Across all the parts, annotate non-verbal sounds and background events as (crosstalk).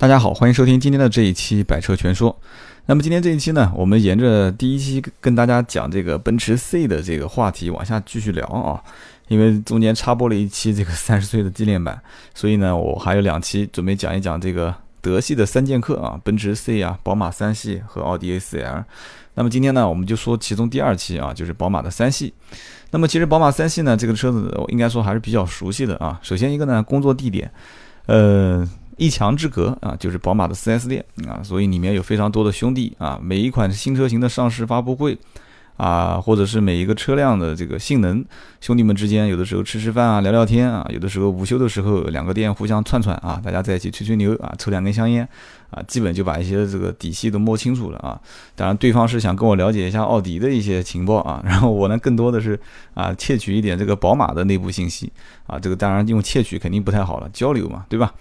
大家好，欢迎收听今天的这一期《百车全说》。那么今天这一期呢，我们沿着第一期跟大家讲这个奔驰 C 的这个话题往下继续聊啊。因为中间插播了一期这个 (laughs) 三十岁的纪念版，所以呢，我还有两期准备讲一讲这个德系的三剑客啊，奔驰 C 啊，宝马三系和奥迪 A4L。那么今天呢，我们就说其中第二期啊，就是宝马的三系。那么其实宝马三系呢，这个车子我应该说还是比较熟悉的啊。首先一个呢，工作地点，呃。一墙之隔啊，就是宝马的 4S 店啊，所以里面有非常多的兄弟啊，每一款新车型的上市发布会啊，或者是每一个车辆的这个性能，兄弟们之间有的时候吃吃饭啊，聊聊天啊，有的时候午休的时候两个店互相串串啊，大家在一起吹吹牛啊，抽两根香烟啊，基本就把一些这个底细都摸清楚了啊。当然，对方是想跟我了解一下奥迪的一些情报啊，然后我呢更多的是啊窃取一点这个宝马的内部信息啊，这个当然用窃取肯定不太好了，交流嘛，对吧？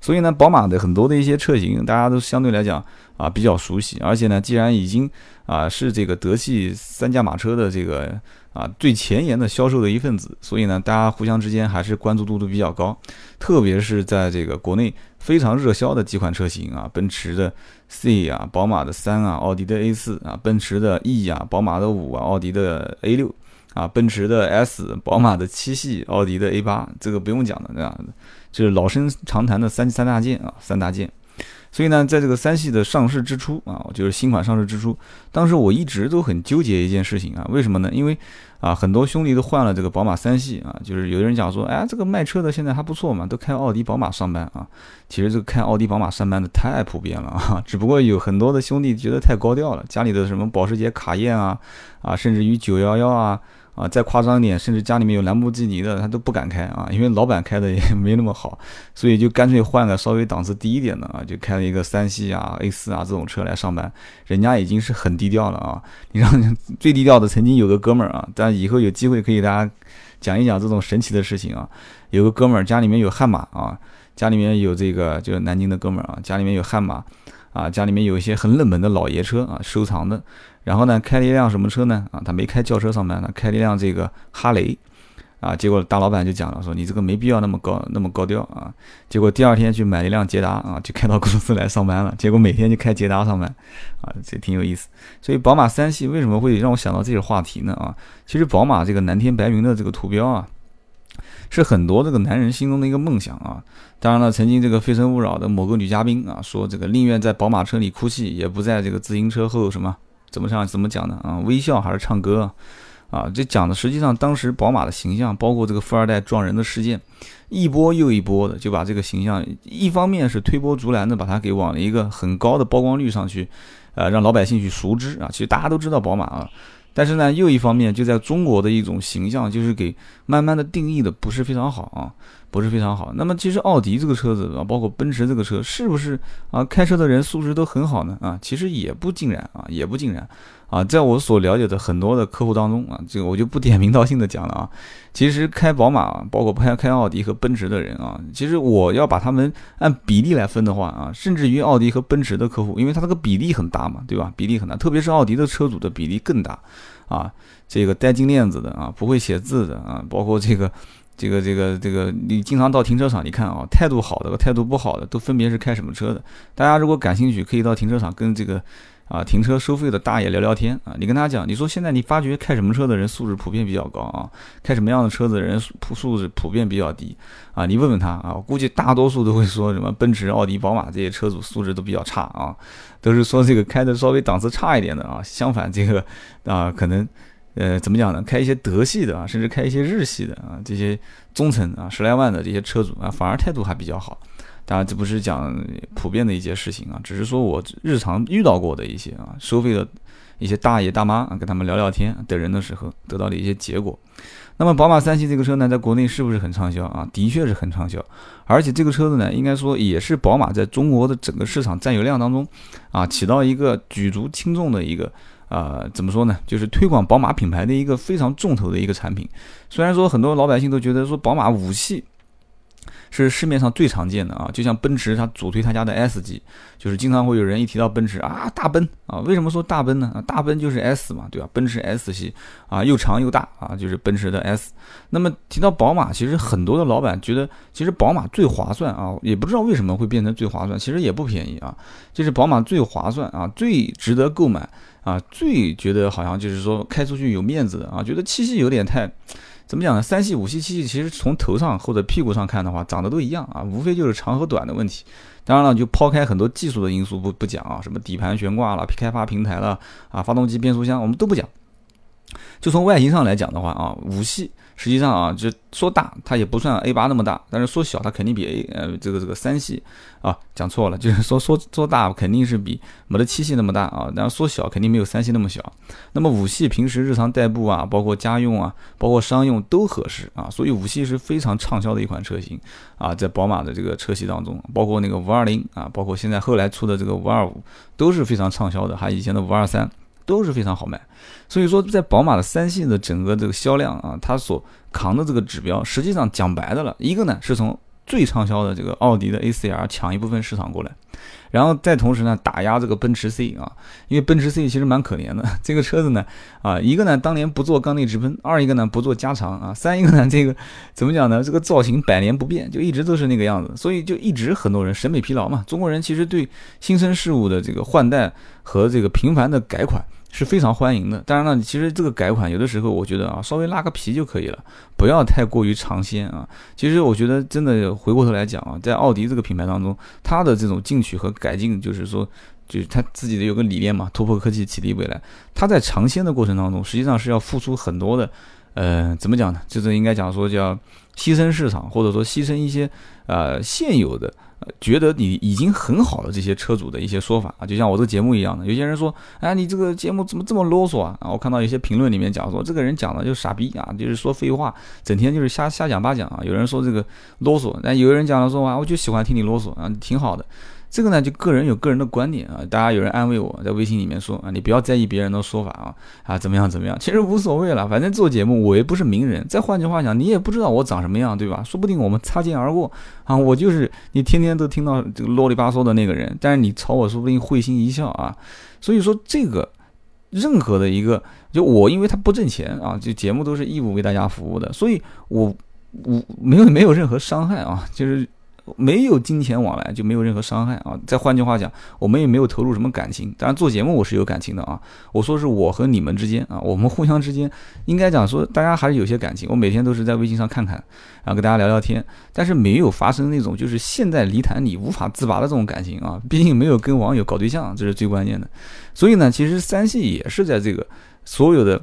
所以呢，宝马的很多的一些车型，大家都相对来讲啊比较熟悉，而且呢，既然已经啊是这个德系三驾马车的这个啊最前沿的销售的一份子，所以呢，大家互相之间还是关注度都比较高。特别是在这个国内非常热销的几款车型啊，奔驰的 C 啊，宝马的三啊，奥迪的 A 四啊，奔驰的 E 啊，宝马的五啊，奥迪的 A 六啊，奔驰的 S，宝马的七系，奥迪的 A 八，这个不用讲的，那样的。就是老生常谈的三三大件啊，三大件。所以呢，在这个三系的上市之初啊，就是新款上市之初，当时我一直都很纠结一件事情啊，为什么呢？因为啊，很多兄弟都换了这个宝马三系啊，就是有的人讲说，哎，这个卖车的现在还不错嘛，都开奥迪、宝马上班啊。其实这个开奥迪、宝马上班的太普遍了 (laughs) 啊，只不过有很多的兄弟觉得太高调了，家里的什么保时捷卡宴啊，啊，甚至于九幺幺啊。啊，再夸张一点，甚至家里面有兰博基尼的，他都不敢开啊，因为老板开的也 (laughs) 没那么好，所以就干脆换个稍微档次低一点的啊，就开了一个三系啊、A 四啊这种车来上班。人家已经是很低调了啊，你让 (laughs) 最低调的曾经有个哥们儿啊，但以后有机会可以大家讲一讲这种神奇的事情啊。有个哥们儿家里面有悍马啊，家里面有这个就是南京的哥们儿啊，家里面有悍马啊，家里面有一些很冷门的老爷车啊，收藏的。然后呢，开了一辆什么车呢？啊，他没开轿车上班呢，开了一辆这个哈雷，啊，结果大老板就讲了，说你这个没必要那么高那么高调啊。结果第二天去买了一辆捷达啊，就开到公司来上班了。(laughs) 结果每天就开捷达上班，啊，这挺有意思。所以宝马三系为什么会让我想到这个话题呢？啊，其实宝马这个蓝天白云的这个图标啊，是很多这个男人心中的一个梦想啊。当然了，曾经这个非诚勿扰的某个女嘉宾啊，说这个宁愿在宝马车里哭泣，也不在这个自行车后什么。怎么上？怎么讲呢？啊，微笑还是唱歌？啊，这讲的实际上当时宝马的形象，包括这个富二代撞人的事件，一波又一波的就把这个形象，一方面是推波助澜的，把它给往了一个很高的曝光率上去，呃，让老百姓去熟知啊。其实大家都知道宝马啊，但是呢，又一方面就在中国的一种形象，就是给慢慢的定义的不是非常好啊。不是非常好。那么其实奥迪这个车子啊，包括奔驰这个车，是不是啊？开车的人素质都很好呢？啊，其实也不尽然啊，也不尽然啊。在我所了解的很多的客户当中啊，这个我就不点名道姓的讲了啊。其实开宝马，包括开开奥迪和奔驰的人啊，其实我要把他们按比例来分的话啊，甚至于奥迪和奔驰的客户，因为它这个比例很大嘛，对吧？比例很大，特别是奥迪的车主的比例更大啊。这个戴金链子的啊，不会写字的啊，包括这个。这个这个这个，你经常到停车场，你看啊，态度好的和态度不好的都分别是开什么车的？大家如果感兴趣，可以到停车场跟这个啊停车收费的大爷聊聊天啊。你跟他讲，你说现在你发觉开什么车的人素质普遍比较高啊，开什么样的车子的人素素质普遍比较低啊？你问问他啊，估计大多数都会说什么奔驰、奥迪、宝马这些车主素质都比较差啊，都是说这个开的稍微档次差一点的啊。相反，这个啊可能。呃，怎么讲呢？开一些德系的啊，甚至开一些日系的啊，这些中层啊，十来万的这些车主啊，反而态度还比较好。当然，这不是讲普遍的一些事情啊，只是说我日常遇到过的一些啊，收费的一些大爷大妈啊，跟他们聊聊天的人的时候，得到的一些结果。那么，宝马三系这个车呢，在国内是不是很畅销啊？的确是很畅销，而且这个车子呢，应该说也是宝马在中国的整个市场占有量当中啊，起到一个举足轻重的一个。呃，怎么说呢？就是推广宝马品牌的一个非常重头的一个产品。虽然说很多老百姓都觉得说宝马五系是市面上最常见的啊。就像奔驰，它主推他家的 S 级，就是经常会有人一提到奔驰啊，大奔啊，为什么说大奔呢？啊，大奔就是 S 嘛，对吧？奔驰 S 系啊，又长又大啊，就是奔驰的 S。那么提到宝马，其实很多的老板觉得，其实宝马最划算啊，也不知道为什么会变成最划算，其实也不便宜啊，就是宝马最划算啊，最值得购买啊，最觉得好像就是说开出去有面子的啊，觉得七系有点太。怎么讲呢？三系、五系、七系其实从头上或者屁股上看的话，长得都一样啊，无非就是长和短的问题。当然了，就抛开很多技术的因素不不讲啊，什么底盘悬挂了、开发平台了啊、发动机、变速箱，我们都不讲。就从外形上来讲的话啊，五系。实际上啊，就说大，它也不算 A 八那么大，但是说小，它肯定比 A 呃这个这个三系啊讲错了，(laughs) 就是说说说大肯定是比没得七系那么大啊，然后说小肯定没有三系那么小。那么五系平时日常代步啊，包括家用啊，包括商用都合适啊，所以五系是非常畅销的一款车型啊，在宝马的这个车系当中，包括那个五二零啊，包括现在后来出的这个五二五都是非常畅销的，还有以前的五二三。都是非常好卖，所以说在宝马的三系的整个这个销量啊，它所扛的这个指标，实际上讲白的了，一个呢是从最畅销的这个奥迪的 A C R 抢一部分市场过来。然后再同时呢，打压这个奔驰 C 啊，因为奔驰 C 其实蛮可怜的，这个车子呢，啊，一个呢当年不做缸内直喷，二一个呢不做加长啊，三一个呢这个怎么讲呢？这个造型百年不变，就一直都是那个样子，所以就一直很多人审美疲劳嘛。中国人其实对新生事物的这个换代和这个频繁的改款。是非常欢迎的。当然了，其实这个改款有的时候，我觉得啊，稍微拉个皮就可以了，不要太过于尝鲜啊。其实我觉得真的回过头来讲啊，在奥迪这个品牌当中，它的这种进取和改进，就是说，就是它自己的有个理念嘛，突破科技，启迪未来。它在尝鲜的过程当中，实际上是要付出很多的，呃，怎么讲呢？就是应该讲说叫牺牲市场，或者说牺牲一些呃现有的。觉得你已经很好的，这些车主的一些说法啊，就像我这个节目一样的，有些人说，哎，你这个节目怎么这么啰嗦啊？啊，我看到有些评论里面讲说，这个人讲的就傻逼啊，就是说废话，整天就是瞎瞎讲八讲啊。有人说这个啰嗦，但有人讲了说啊，我就喜欢听你啰嗦啊，挺好的。这个呢，就个人有个人的观点啊。大家有人安慰我在微信里面说啊，你不要在意别人的说法啊啊，怎么样怎么样？其实无所谓了，反正做节目我也不是名人。再换句话讲，你也不知道我长什么样，对吧？说不定我们擦肩而过啊。我就是你天天都听到这个啰里吧嗦的那个人，但是你朝我说不定会心一笑啊。所以说这个任何的一个，就我因为他不挣钱啊，就节目都是义务为大家服务的，所以我我没有没有任何伤害啊，就是。没有金钱往来就没有任何伤害啊！再换句话讲，我们也没有投入什么感情。当然做节目我是有感情的啊！我说是我和你们之间啊，我们互相之间应该讲说大家还是有些感情。我每天都是在微信上看看，然后跟大家聊聊天，但是没有发生那种就是现在离谈你无法自拔的这种感情啊！毕竟没有跟网友搞对象，这是最关键的。所以呢，其实三系也是在这个所有的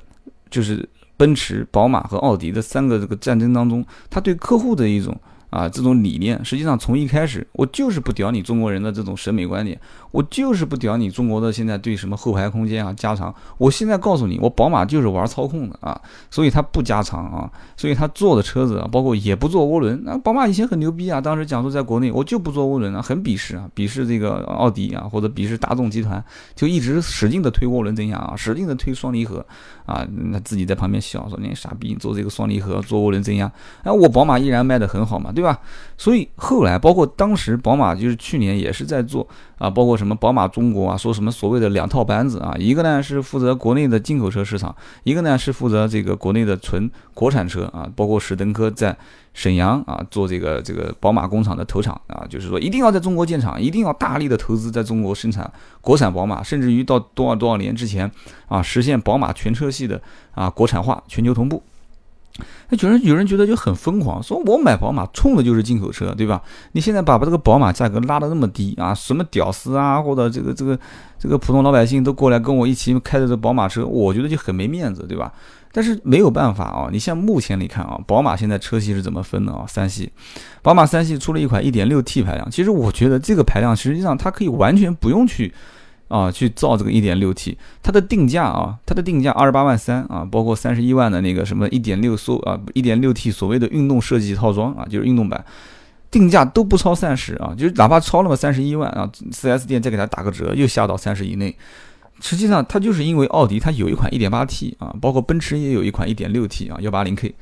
就是奔驰、宝马和奥迪的三个这个战争当中，他对客户的一种。啊，这种理念实际上从一开始，我就是不屌你中国人的这种审美观点，我就是不屌你中国的现在对什么后排空间啊加长。我现在告诉你，我宝马就是玩操控的啊，所以它不加长啊，所以它做的车子啊，包括也不做涡轮。那宝马以前很牛逼啊，当时讲说在国内我就不做涡轮啊，很鄙视啊，鄙视这个奥迪啊，或者鄙视大众集团，就一直使劲的推涡轮增压啊，使劲的推双离合啊，那自己在旁边笑说你傻逼，做这个双离合做涡轮增压，哎，我宝马依然卖的很好嘛，对。对吧？所以后来，包括当时宝马就是去年也是在做啊，包括什么宝马中国啊，说什么所谓的两套班子啊，一个呢是负责国内的进口车市场，一个呢是负责这个国内的纯国产车啊，包括史登科在沈阳啊做这个这个宝马工厂的投厂啊，就是说一定要在中国建厂，一定要大力的投资在中国生产国产宝马，甚至于到多少多少年之前啊，实现宝马全车系的啊国产化、全球同步。那有人有人觉得就很疯狂，说我买宝马冲的就是进口车，对吧？你现在把把这个宝马价格拉得那么低啊，什么屌丝啊，或者这个这个这个普通老百姓都过来跟我一起开着这宝马车，我觉得就很没面子，对吧？但是没有办法啊，你像目前你看啊，宝马现在车系是怎么分的啊？三系，宝马三系出了一款 1.6T 排量，其实我觉得这个排量实际上它可以完全不用去。啊，去造这个一点六 T，它的定价啊，它的定价二十八万三啊，包括三十一万的那个什么一点六缩啊，一点六 T 所谓的运动设计套装啊，就是运动版，定价都不超三十啊，就是哪怕超了嘛三十一万啊四 S 店再给他打个折，又下到三十以内。实际上，它就是因为奥迪它有一款一点八 T 啊，包括奔驰也有一款一点六 T 啊幺八零 K，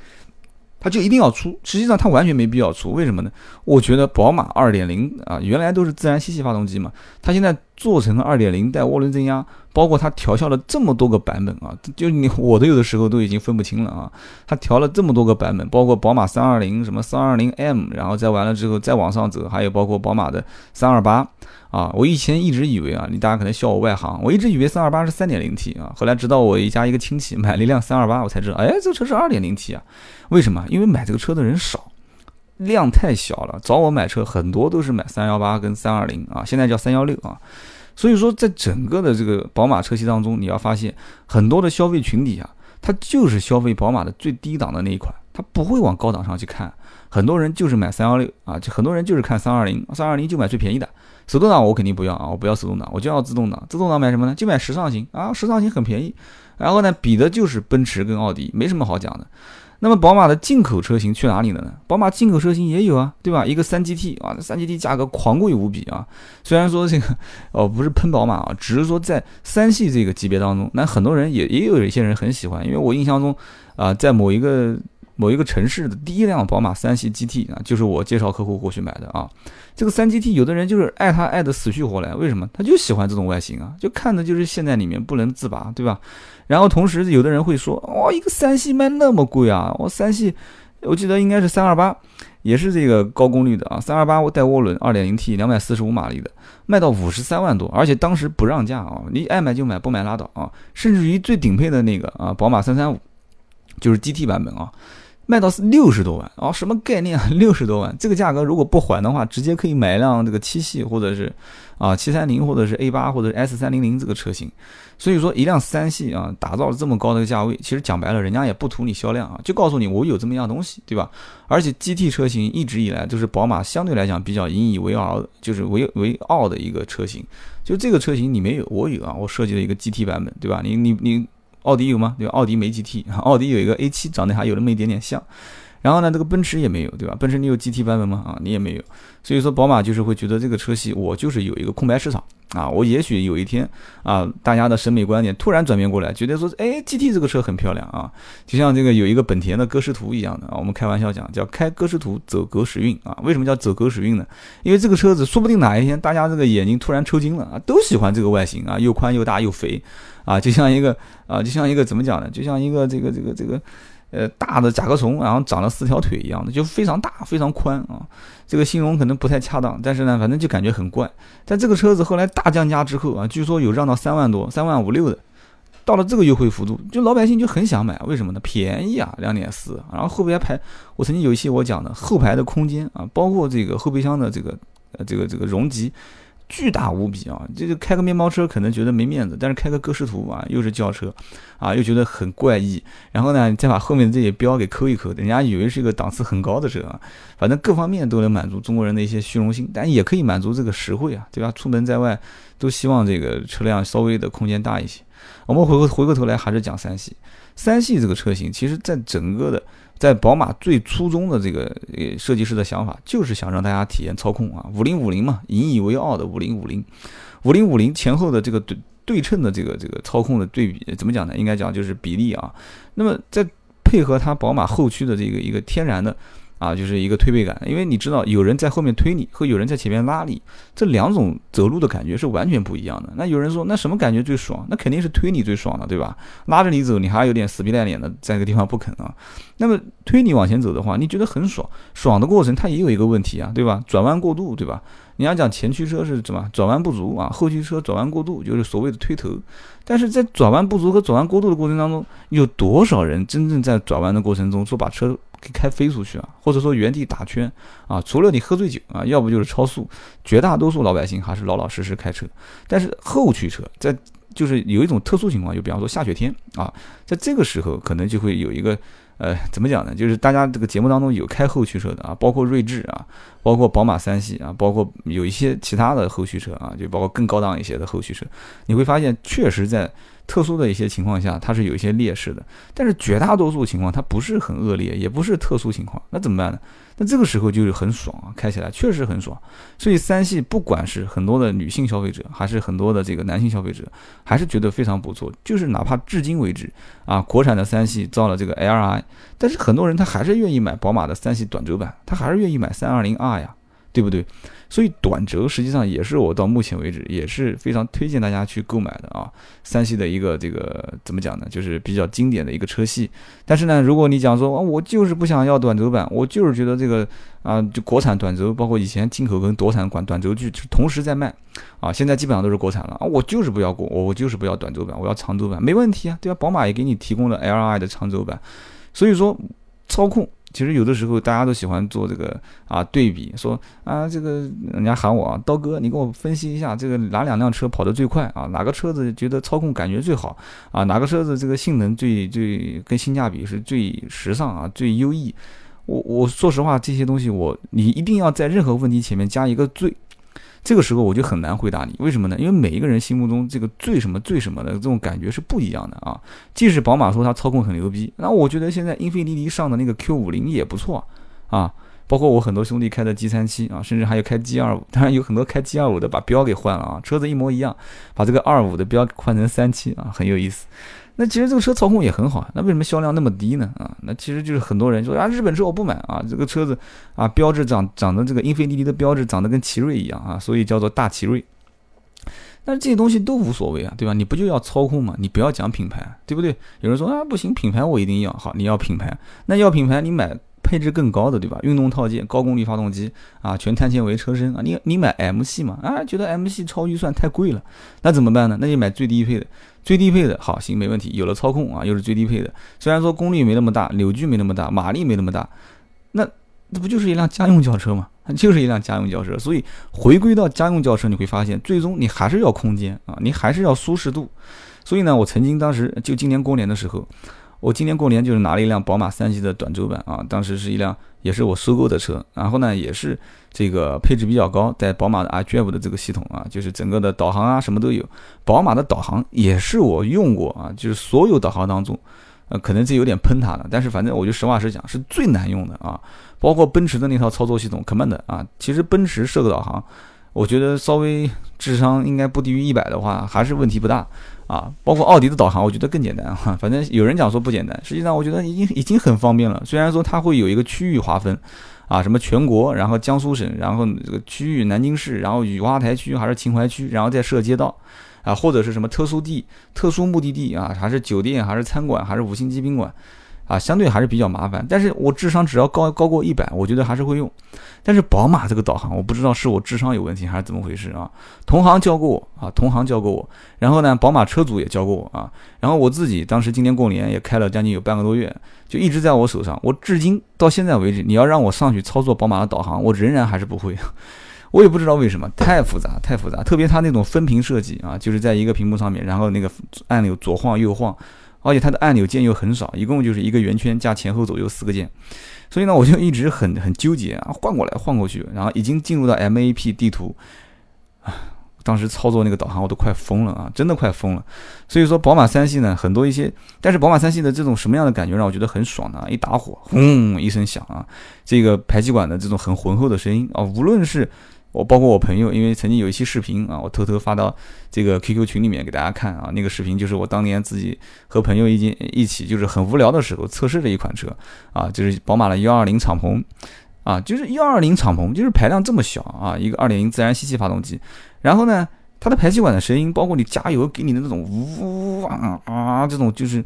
它就一定要出，实际上它完全没必要出，为什么呢？我觉得宝马2.0啊，原来都是自然吸气发动机嘛，它现在做成了2.0带涡轮增压，包括它调校了这么多个版本啊，就你我都有的时候都已经分不清了啊，它调了这么多个版本，包括宝马320什么 320M，然后再完了之后再往上走，还有包括宝马的328。啊，我以前一直以为啊，你大家可能笑我外行，我一直以为三二八是三点零 T 啊，后来直到我一家一个亲戚买了一辆三二八，我才知道，哎，这车是二点零 T 啊，为什么？因为买这个车的人少，量太小了，找我买车很多都是买三幺八跟三二零啊，现在叫三幺六啊，所以说在整个的这个宝马车系当中，你要发现很多的消费群体啊，它就是消费宝马的最低档的那一款，它不会往高档上去看，很多人就是买三幺六啊，就很多人就是看三二零，三二零就买最便宜的。手动挡我肯定不要啊，我不要手动挡，我就要自动挡。自动挡买什么呢？就买时尚型啊，时尚型很便宜。然后呢，比的就是奔驰跟奥迪，没什么好讲的。那么宝马的进口车型去哪里了呢？宝马进口车型也有啊，对吧？一个三 GT 啊，三 GT 价格狂贵无比啊。虽然说这个哦不是喷宝马啊，只是说在三系这个级别当中，那很多人也也有一些人很喜欢，因为我印象中啊，在某一个某一个城市的第一辆宝马三系 GT 啊，就是我介绍客户过去买的啊。这个三 GT 有的人就是爱它爱的死去活来，为什么？他就喜欢这种外形啊，就看着就是现在里面不能自拔，对吧？然后同时有的人会说，哦，一个三系卖那么贵啊！我三系，我记得应该是三二八，也是这个高功率的啊，三二八带涡轮，二点零 T，两百四十五马力的，卖到五十三万多，而且当时不让价啊，你爱买就买，不买拉倒啊！甚至于最顶配的那个啊，宝马三三五，就是 GT 版本啊。卖到是六十多万啊，什么概念啊？(laughs) 六十多万，这个价格如果不还的话，直接可以买一辆这个七系或者是啊七三零或者是 A 八或者是 S 三零零这个车型。所以说一辆三系啊，打造了这么高的价位，其实讲白了，人家也不图你销量啊，就告诉你我有这么一样东西，对吧？而且 GT 车型一直以来都是宝马相对来讲比较引以为傲，就是为为傲的一个车型。就这个车型你没有，我有啊，我设计了一个 GT 版本，对吧？你你你。奥迪有吗？对吧？奥迪没 GT，奥迪有一个 A 七长得还有那么一点点像。然后呢，这个奔驰也没有，对吧？奔驰你有 GT 版本吗？啊，你也没有。所以说，宝马就是会觉得这个车系我就是有一个空白市场啊。我也许有一天啊，大家的审美观点突然转变过来，觉得说，哎，GT 这个车很漂亮啊，就像这个有一个本田的歌诗图一样的啊。我们开玩笑讲，叫开歌诗图走狗屎运啊。为什么叫走狗屎运呢？因为这个车子说不定哪一天大家这个眼睛突然抽筋了啊，都喜欢这个外形啊，又宽又大又肥。啊，就像一个啊，就像一个怎么讲呢？就像一个这个这个这个，呃，大的甲壳虫，然后长了四条腿一样的，就非常大，非常宽啊。这个形容可能不太恰当，但是呢，反正就感觉很怪。但这个车子后来大降价之后啊，据说有让到三万多、三万五六的，到了这个优惠幅度，就老百姓就很想买，为什么呢？便宜啊，两点四。然后后排排，我曾经有一期我讲的后排的空间啊，包括这个后备箱的这个呃这个这个容积。巨大无比啊！这个开个面包车可能觉得没面子，但是开个歌诗图啊，又是轿车，啊，又觉得很怪异。然后呢，再把后面的这些标给抠一抠，人家以为是一个档次很高的车啊。反正各方面都能满足中国人的一些虚荣心，但也可以满足这个实惠啊，对吧？出门在外都希望这个车辆稍微的空间大一些。我们回过回过头来还是讲三系，三系这个车型，其实在整个的。在宝马最初衷的这个呃设计师的想法，就是想让大家体验操控啊，五零五零嘛，引以为傲的五零五零，五零五零前后的这个对对称的这个这个操控的对比，怎么讲呢？应该讲就是比例啊。那么在配合它宝马后驱的这个一个天然的。啊，就是一个推背感，因为你知道有人在后面推你，和有人在前面拉你，这两种走路的感觉是完全不一样的。那有人说，那什么感觉最爽？那肯定是推你最爽了，对吧？拉着你走，你还有点死皮赖脸的在那个地方不肯啊。那么推你往前走的话，你觉得很爽，爽的过程它也有一个问题啊，对吧？转弯过度，对吧？你要讲前驱车是怎么？转弯不足啊，后驱车转弯过度就是所谓的推头。但是在转弯不足和转弯过度的过程当中，有多少人真正在转弯的过程中说把车？给开飞出去啊，或者说原地打圈啊，除了你喝醉酒啊，要不就是超速，绝大多数老百姓还是老老实实开车。但是后驱车在就是有一种特殊情况，就比方说下雪天啊，在这个时候可能就会有一个呃，怎么讲呢？就是大家这个节目当中有开后驱车的啊，包括锐志啊，包括宝马三系啊，包括有一些其他的后驱车啊，就包括更高档一些的后驱车，你会发现确实在。特殊的一些情况下，它是有一些劣势的，但是绝大多数情况它不是很恶劣，也不是特殊情况，那怎么办呢？那这个时候就是很爽啊，开起来确实很爽。所以三系不管是很多的女性消费者，还是很多的这个男性消费者，还是觉得非常不错。就是哪怕至今为止啊，国产的三系造了这个 L R I，但是很多人他还是愿意买宝马的三系短轴版，他还是愿意买三二零 R 呀，对不对？所以短轴实际上也是我到目前为止也是非常推荐大家去购买的啊，三系的一个这个怎么讲呢？就是比较经典的一个车系。但是呢，如果你讲说啊，我就是不想要短轴版，我就是觉得这个啊，就国产短轴，包括以前进口跟国产短短轴距同时在卖啊，现在基本上都是国产了啊，我就是不要国，我我就是不要短轴版，我要长轴版，没问题啊，对吧？宝马也给你提供了 L I 的长轴版，所以说操控。其实有的时候大家都喜欢做这个啊对比，说啊这个人家喊我啊刀哥，你给我分析一下这个哪两辆车跑得最快啊？哪个车子觉得操控感觉最好啊？哪个车子这个性能最最跟性价比是最时尚啊最优异？我我说实话，这些东西我你一定要在任何问题前面加一个最。这个时候我就很难回答你，为什么呢？因为每一个人心目中这个最什么最什么的这种感觉是不一样的啊。即使宝马说它操控很牛逼，那我觉得现在英菲尼迪上的那个 Q 五零也不错啊。包括我很多兄弟开的 G 三七啊，甚至还有开 G 二五，当然有很多开 G 二五的把标给换了啊，车子一模一样，把这个二五的标换成三七啊，很有意思。那其实这个车操控也很好啊，那为什么销量那么低呢？啊，那其实就是很多人说啊，日本车我不买啊，这个车子啊，标志长长得这个英菲尼迪的标志长得跟奇瑞一样啊，所以叫做大奇瑞。但是这些东西都无所谓啊，对吧？你不就要操控吗？你不要讲品牌，对不对？有人说啊，不行，品牌我一定要好，你要品牌，那要品牌你买配置更高的，对吧？运动套件、高功率发动机啊，全碳纤维车身啊，你你买 M 系嘛？啊，觉得 M 系超预算太贵了，那怎么办呢？那就买最低配的。最低配的好行没问题，有了操控啊，又是最低配的。虽然说功率没那么大，扭矩没那么大，马力没那么大，那那不就是一辆家用轿车吗？(laughs) 就是一辆家用轿车。所以回归到家用轿车，你会发现，最终你还是要空间啊，你还是要舒适度。所以呢，我曾经当时就今年过年的时候。我今年过年就是拿了一辆宝马三系的短轴版啊，当时是一辆也是我收购的车，然后呢也是这个配置比较高，在宝马的 iDrive 的这个系统啊，就是整个的导航啊什么都有。宝马的导航也是我用过啊，就是所有导航当中，呃可能这有点喷它了，但是反正我就实话实讲是最难用的啊。包括奔驰的那套操作系统 Command 啊，其实奔驰设个导航，我觉得稍微智商应该不低于一百的话，还是问题不大。啊，包括奥迪的导航，我觉得更简单哈。(laughs) 反正有人讲说不简单，实际上我觉得已经已经很方便了。虽然说它会有一个区域划分，啊，什么全国，然后江苏省，然后这个区域南京市，然后雨花台区还是秦淮区，然后再设街道，啊，或者是什么特殊地、特殊目的地啊，还是酒店，还是餐馆，还是五星级宾馆。啊，相对还是比较麻烦，但是我智商只要高高过一百，我觉得还是会用。但是宝马这个导航，我不知道是我智商有问题还是怎么回事啊？同行教过我啊，同行教过我，然后呢，宝马车主也教过我啊，然后我自己当时今年过年也开了将近有半个多月，就一直在我手上。我至今到现在为止，你要让我上去操作宝马的导航，我仍然还是不会。(laughs) 我也不知道为什么，太复杂，太复杂。特别它那种分屏设计啊，就是在一个屏幕上面，然后那个按钮左晃右晃。而且它的按钮键又很少，一共就是一个圆圈加前后左右四个键，所以呢，(laughs) 我就一直很很纠结啊，换过来换过去，然后已经进入到 MAP 地图，啊，(sighs) 当时操作那个导航我都快疯了啊，真的快疯了。所以说宝马三系呢，很多一些，但是宝马三系的这种什么样的感觉让我觉得很爽呢？一打火，轰一声响啊，这个排气管的这种很浑厚的声音啊，无论是。我包括我朋友，因为曾经有一期视频啊，我偷偷发到这个 QQ 群里面给大家看啊。那个视频就是我当年自己和朋友一起一起，就是很无聊的时候测试的一款车啊，就是宝马的幺二零敞篷啊，就是幺二零敞篷，就是排量这么小啊，一个二点零自然吸气发动机，然后呢，它的排气管的声音，包括你加油给你的那种呜啊啊这种，就是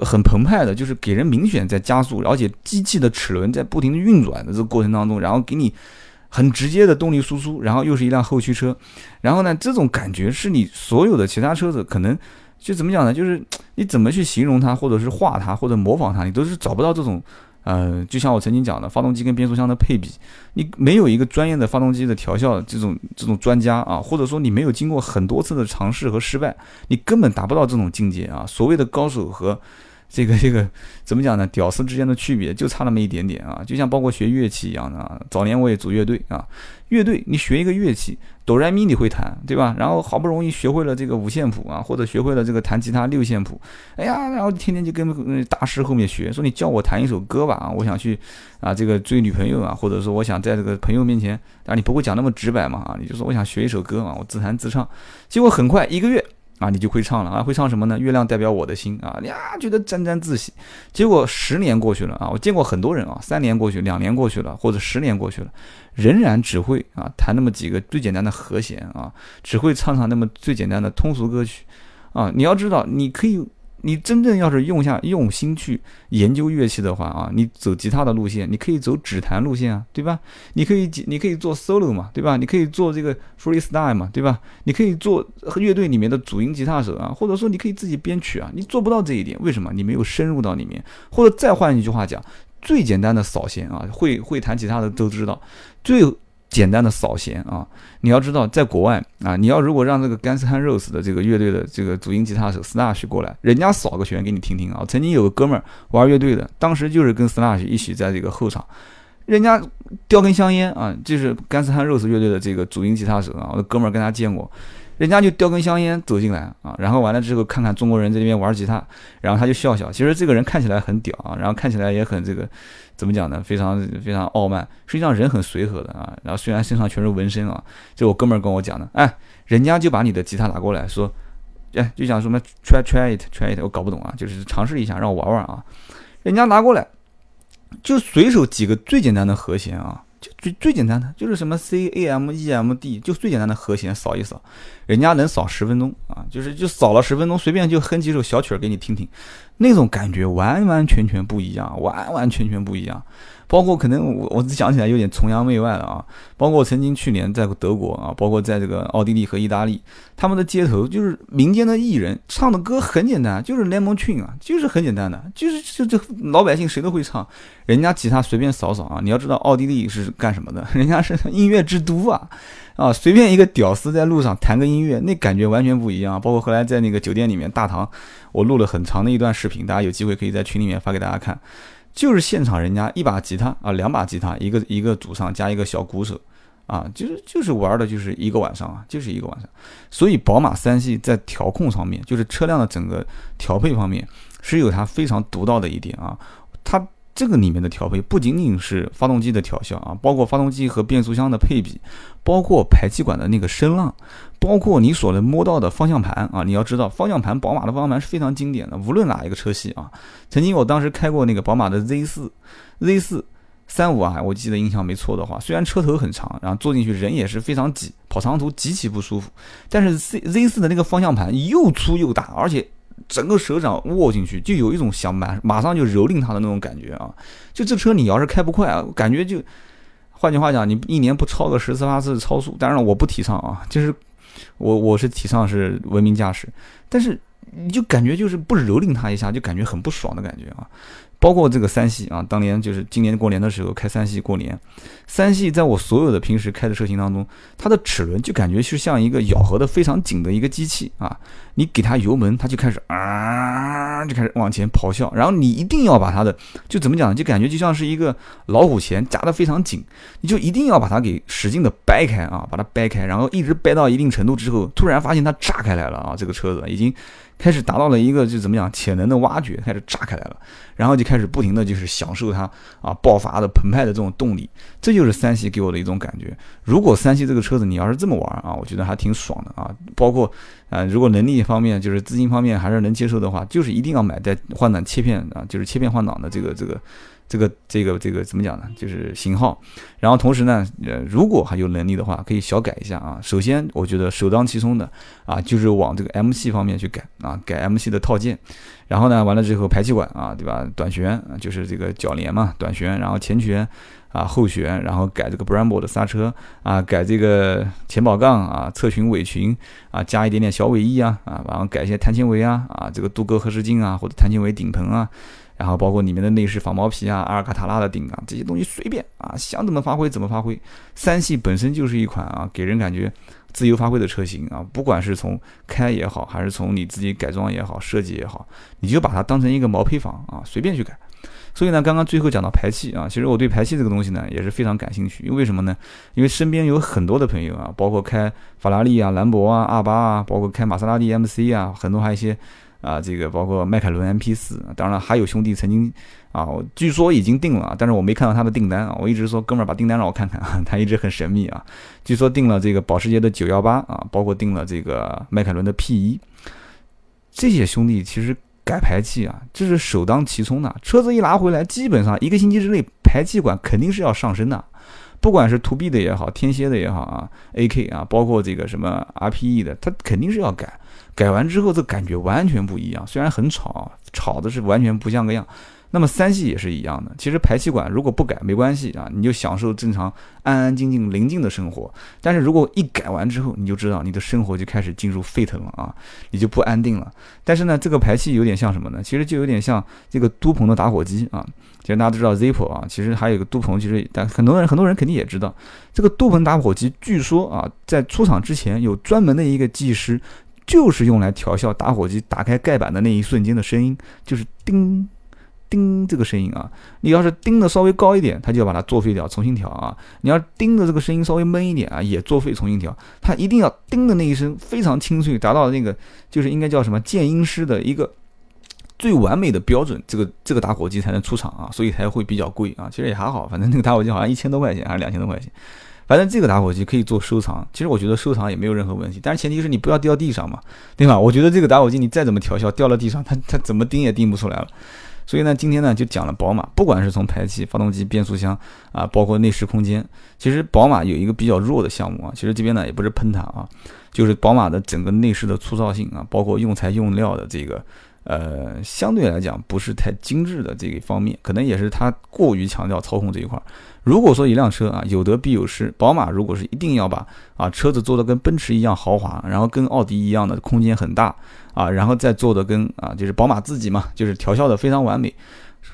很澎湃的，就是给人明显在加速，而且机器的齿轮在不停的运转的这个过程当中，然后给你。很直接的动力输出，然后又是一辆后驱车，然后呢，这种感觉是你所有的其他车子可能就怎么讲呢？就是你怎么去形容它，或者是画它，或者模仿它，你都是找不到这种，呃，就像我曾经讲的，发动机跟变速箱的配比，你没有一个专业的发动机的调校这种这种专家啊，或者说你没有经过很多次的尝试和失败，你根本达不到这种境界啊。所谓的高手和这个这个怎么讲呢？屌丝之间的区别就差那么一点点啊，就像包括学乐器一样的啊。早年我也组乐队啊，乐队你学一个乐器，哆来咪你会弹，对吧？然后好不容易学会了这个五线谱啊，或者学会了这个弹吉他六线谱，哎呀，然后天天就跟大师后面学，说你教我弹一首歌吧啊，我想去啊这个追女朋友啊，或者说我想在这个朋友面前，啊你不会讲那么直白嘛啊，你就说我想学一首歌嘛，我自弹自唱，结果很快一个月。啊，你就会唱了啊？会唱什么呢？月亮代表我的心啊！你啊，觉得沾沾自喜。结果十年过去了啊，我见过很多人啊，三年过去，两年过去了，或者十年过去了，仍然只会啊弹那么几个最简单的和弦啊，只会唱唱那么最简单的通俗歌曲啊。你要知道，你可以。你真正要是用下用心去研究乐器的话啊，你走吉他的路线，你可以走指弹路线啊，对吧？你可以你可以做 solo 嘛，对吧？你可以做这个 freestyle 嘛，对吧？你可以做乐队里面的主音吉他手啊，或者说你可以自己编曲啊。你做不到这一点，为什么？你没有深入到里面。或者再换一句话讲，最简单的扫弦啊，会会弹吉他的都知道，最。简单的扫弦啊，你要知道，在国外啊，你要如果让这个 Guns N' Roses 的这个乐队的这个主音吉他手 Slash 过来，人家扫个弦给你听听啊。曾经有个哥们儿玩乐队的，当时就是跟 Slash 一起在这个后场，人家叼根香烟啊，就是 Guns N' Rose 乐队的这个主音吉他手啊，我的哥们儿跟他见过。人家就叼根香烟走进来啊，然后完了之后看看中国人在那边玩吉他，然后他就笑笑。其实这个人看起来很屌啊，然后看起来也很这个怎么讲呢？非常非常傲慢。实际上人很随和的啊。然后虽然身上全是纹身啊，就我哥们儿跟我讲的，哎，人家就把你的吉他拿过来说，哎，就讲什么 try try it try it，我搞不懂啊，就是尝试一下，让我玩玩啊。人家拿过来，就随手几个最简单的和弦啊。最最简单的就是什么 C A M E M D，就最简单的和弦扫一扫，人家能扫十分钟啊，就是就扫了十分钟，随便就哼几首小曲儿给你听听，那种感觉完完全全不一样，完完全全不一样。包括可能我我只想起来有点崇洋媚外了啊！包括我曾经去年在德国啊，包括在这个奥地利和意大利，他们的街头就是民间的艺人唱的歌很简单，就是 Lemon Tree 啊，就是很简单的，就是就这老百姓谁都会唱，人家吉他随便扫扫啊！你要知道奥地利是干什么的？(laughs) 人家是音乐之都啊！啊，随便一个屌丝在路上弹个音乐，那感觉完全不一样。包括后来在那个酒店里面大堂，我录了很长的一段视频，大家有机会可以在群里面发给大家看。就是现场人家一把吉他啊，两把吉他，一个一个主唱加一个小鼓手，啊，就是就是玩的就是一个晚上啊，就是一个晚上。所以宝马三系在调控上面，就是车辆的整个调配方面，是有它非常独到的一点啊。这个里面的调配不仅仅是发动机的调校啊，包括发动机和变速箱的配比，包括排气管的那个声浪。包括你所能摸到的方向盘啊，你要知道方向盘，宝马的方向盘是非常经典的，无论哪一个车系啊。曾经我当时开过那个宝马的 Z 四，Z 四三五啊，我记得印象没错的话，虽然车头很长，然后坐进去人也是非常挤，跑长途极其不舒服。但是 Z Z 四的那个方向盘又粗又大，而且整个手掌握进去就有一种想马马上就蹂躏它的那种感觉啊。就这车你要是开不快啊，感觉就，换句话讲，你一年不超个十次八次超速，当然我不提倡啊，就是。我我是提倡是文明驾驶，但是你就感觉就是不蹂躏它一下，就感觉很不爽的感觉啊。包括这个三系啊，当年就是今年过年的时候开三系过年，三系在我所有的平时开的车型当中，它的齿轮就感觉是像一个咬合的非常紧的一个机器啊。你给它油门，它就开始啊，就开始往前咆哮。然后你一定要把它的，就怎么讲，就感觉就像是一个老虎钳夹得非常紧，你就一定要把它给使劲的掰开啊，把它掰开，然后一直掰到一定程度之后，突然发现它炸开来了啊，这个车子已经。开始达到了一个就怎么讲潜能的挖掘，开始炸开来了，然后就开始不停的就是享受它啊爆发的澎湃的这种动力，这就是三系给我的一种感觉。如果三系这个车子你要是这么玩啊，我觉得还挺爽的啊。包括啊，如果能力方面就是资金方面还是能接受的话，就是一定要买带换挡切片啊，就是切片换挡的这个这个。这个这个这个怎么讲呢？就是型号，然后同时呢，呃，如果还有能力的话，可以小改一下啊。首先，我觉得首当其冲的啊，就是往这个 M 系方面去改啊，改 M 系的套件。然后呢，完了之后排气管啊，对吧？短悬就是这个铰链嘛，短悬，然后前悬啊，后悬，然后改这个 Brembo 的刹车啊，改这个前保杠啊，侧裙尾裙啊，加一点点小尾翼啊啊，然后改一些碳纤维啊啊，这个镀铬合适镜啊，或者碳纤维顶棚啊。然后包括里面的内饰仿毛皮啊，阿尔卡塔拉的顶啊，这些东西随便啊，想怎么发挥怎么发挥。三系本身就是一款啊，给人感觉自由发挥的车型啊，不管是从开也好，还是从你自己改装也好、设计也好，你就把它当成一个毛坯房啊，随便去改。所以呢，刚刚最后讲到排气啊，其实我对排气这个东西呢也是非常感兴趣。因为什么呢？因为身边有很多的朋友啊，包括开法拉利啊、兰博啊、二八啊，包括开玛莎拉蒂 MC 啊，很多还有一些啊，这个包括迈凯伦 MP 四，当然还有兄弟曾经啊，据说已经定了，但是我没看到他的订单啊。我一直说哥们儿把订单让我看看啊，(laughs) 他一直很神秘啊。据说定了这个保时捷的九幺八啊，包括定了这个迈凯伦的 P 一，这些兄弟其实。改排气啊，这是首当其冲的。车子一拿回来，基本上一个星期之内，排气管肯定是要上升的。不管是 To B 的也好，天蝎的也好啊，A K 啊，包括这个什么 R P E 的，它肯定是要改。改完之后，这感觉完全不一样。虽然很吵，吵的是完全不像个样。那么三系也是一样的，其实排气管如果不改没关系啊，你就享受正常安安静静宁静的生活。但是如果一改完之后，你就知道你的生活就开始进入沸腾了啊，你就不安定了。但是呢，这个排气有点像什么呢？其实就有点像这个都鹏的打火机啊。其实大家都知道 Zippo 啊，其实还有一个都鹏，其实但很多人很多人肯定也知道，这个都鹏打火机据说啊，在出厂之前有专门的一个技师，就是用来调校打火机打开盖板的那一瞬间的声音，就是叮。叮这个声音啊，你要是叮的稍微高一点，它就要把它作废掉，重新调啊。你要叮的这个声音稍微闷一点啊，也作废，重新调。它一定要叮的那一声非常清脆，达到那个就是应该叫什么渐音师的一个最完美的标准，这个这个打火机才能出厂啊，所以才会比较贵啊。其实也还好，反正那个打火机好像一千多块钱还是两千多块钱，反正这个打火机可以做收藏。其实我觉得收藏也没有任何问题，但是前提是你不要掉地上嘛，对吧？我觉得这个打火机你再怎么调校，掉了地上，它它怎么钉也钉不出来了。所以呢，今天呢就讲了宝马，不管是从排气、发动机、变速箱啊，包括内饰空间，其实宝马有一个比较弱的项目啊。其实这边呢也不是喷它啊，就是宝马的整个内饰的粗糙性啊，包括用材用料的这个，呃，相对来讲不是太精致的这一方面，可能也是它过于强调操控这一块儿。如果说一辆车啊有得必有失，宝马如果是一定要把啊车子做的跟奔驰一样豪华，然后跟奥迪一样的空间很大啊，然后再做的跟啊就是宝马自己嘛，就是调校的非常完美，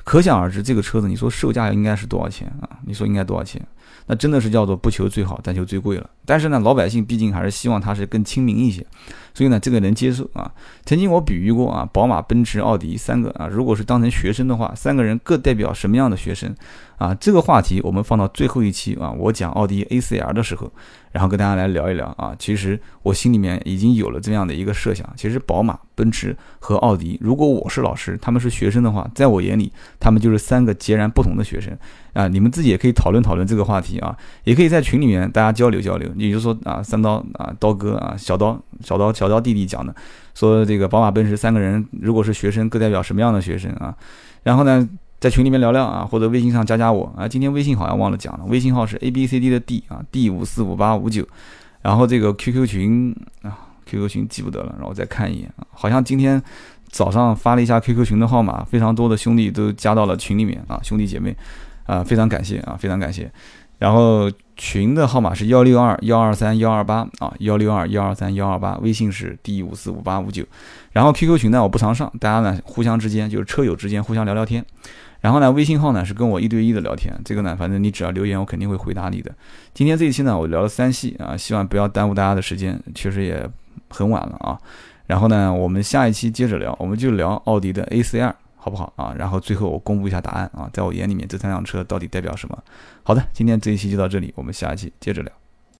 可想而知这个车子你说售价应该是多少钱啊？你说应该多少钱？那真的是叫做不求最好，但求最贵了。但是呢，老百姓毕竟还是希望它是更亲民一些，所以呢，这个能接受啊。曾经我比喻过啊，宝马、奔驰、奥迪三个啊，如果是当成学生的话，三个人各代表什么样的学生啊？这个话题我们放到最后一期啊，我讲奥迪 A4L 的时候。然后跟大家来聊一聊啊，其实我心里面已经有了这样的一个设想。其实宝马、奔驰和奥迪，如果我是老师，他们是学生的话，在我眼里，他们就是三个截然不同的学生啊。你们自己也可以讨论讨论这个话题啊，也可以在群里面大家交流交流。也就是说啊，三刀啊，刀哥啊，小刀、小刀、小刀弟弟讲的，说这个宝马、奔驰三个人如果是学生，各代表什么样的学生啊？然后呢？在群里面聊聊啊，或者微信上加加我啊。今天微信好像忘了讲了，微信号是 A B C D 的 D 啊，D 五四五八五九。然后这个 QQ 群啊，QQ 群记不得了，然后再看一眼啊。好像今天早上发了一下 QQ 群的号码，非常多的兄弟都加到了群里面啊，兄弟姐妹啊，非常感谢啊，非常感谢。然后群的号码是幺六二幺二三幺二八啊，幺六二幺二三幺二八，微信是 D 五四五八五九。然后 QQ 群呢，我不常上，大家呢互相之间就是车友之间互相聊聊天。然后呢，微信号呢是跟我一对一的聊天，这个呢，反正你只要留言，我肯定会回答你的。今天这一期呢，我聊了三系啊，希望不要耽误大家的时间，确实也很晚了啊。然后呢，我们下一期接着聊，我们就聊奥迪的 A4L，好不好啊？然后最后我公布一下答案啊，在我眼里面这三辆车到底代表什么？好的，今天这一期就到这里，我们下一期接着聊。